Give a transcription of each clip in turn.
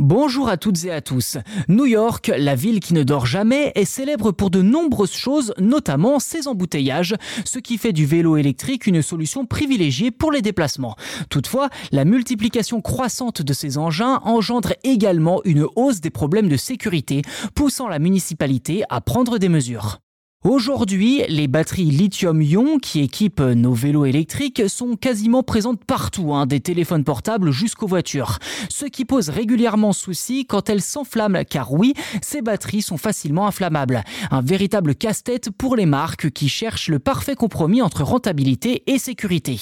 Bonjour à toutes et à tous. New York, la ville qui ne dort jamais, est célèbre pour de nombreuses choses, notamment ses embouteillages, ce qui fait du vélo électrique une solution privilégiée pour les déplacements. Toutefois, la multiplication croissante de ces engins engendre également une hausse des problèmes de sécurité, poussant la municipalité à prendre des mesures. Aujourd'hui, les batteries lithium-ion qui équipent nos vélos électriques sont quasiment présentes partout, hein, des téléphones portables jusqu'aux voitures. Ce qui pose régulièrement souci quand elles s'enflamment, car oui, ces batteries sont facilement inflammables. Un véritable casse-tête pour les marques qui cherchent le parfait compromis entre rentabilité et sécurité.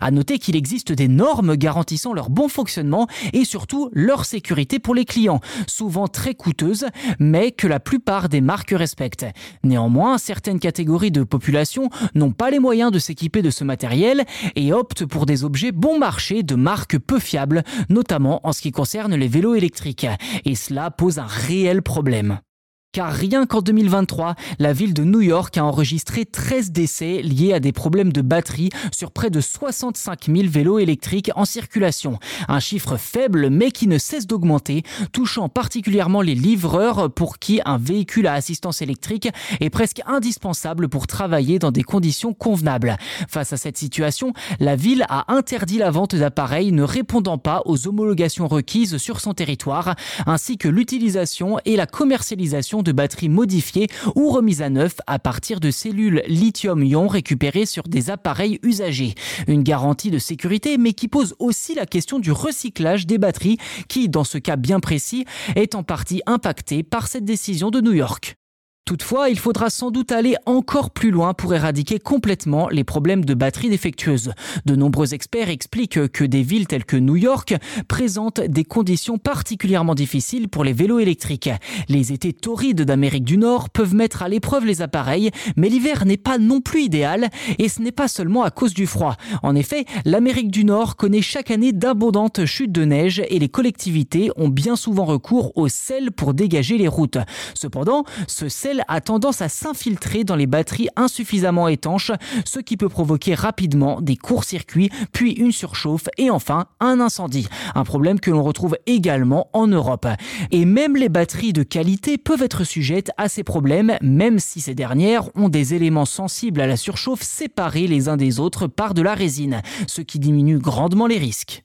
À noter qu'il existe des normes garantissant leur bon fonctionnement et surtout leur sécurité pour les clients, souvent très coûteuses, mais que la plupart des marques respectent. Néanmoins, certaines catégories de population n'ont pas les moyens de s'équiper de ce matériel et optent pour des objets bon marché de marques peu fiables, notamment en ce qui concerne les vélos électriques. Et cela pose un réel problème car rien qu'en 2023, la ville de New York a enregistré 13 décès liés à des problèmes de batterie sur près de 65 000 vélos électriques en circulation. Un chiffre faible mais qui ne cesse d'augmenter, touchant particulièrement les livreurs pour qui un véhicule à assistance électrique est presque indispensable pour travailler dans des conditions convenables. Face à cette situation, la ville a interdit la vente d'appareils ne répondant pas aux homologations requises sur son territoire, ainsi que l'utilisation et la commercialisation de batteries modifiées ou remises à neuf à partir de cellules lithium-ion récupérées sur des appareils usagés. Une garantie de sécurité mais qui pose aussi la question du recyclage des batteries qui, dans ce cas bien précis, est en partie impacté par cette décision de New York. Toutefois, il faudra sans doute aller encore plus loin pour éradiquer complètement les problèmes de batteries défectueuses. De nombreux experts expliquent que des villes telles que New York présentent des conditions particulièrement difficiles pour les vélos électriques. Les étés torrides d'Amérique du Nord peuvent mettre à l'épreuve les appareils, mais l'hiver n'est pas non plus idéal et ce n'est pas seulement à cause du froid. En effet, l'Amérique du Nord connaît chaque année d'abondantes chutes de neige et les collectivités ont bien souvent recours au sel pour dégager les routes. Cependant, ce sel a tendance à s'infiltrer dans les batteries insuffisamment étanches, ce qui peut provoquer rapidement des courts-circuits, puis une surchauffe et enfin un incendie. Un problème que l'on retrouve également en Europe. Et même les batteries de qualité peuvent être sujettes à ces problèmes, même si ces dernières ont des éléments sensibles à la surchauffe séparés les uns des autres par de la résine, ce qui diminue grandement les risques.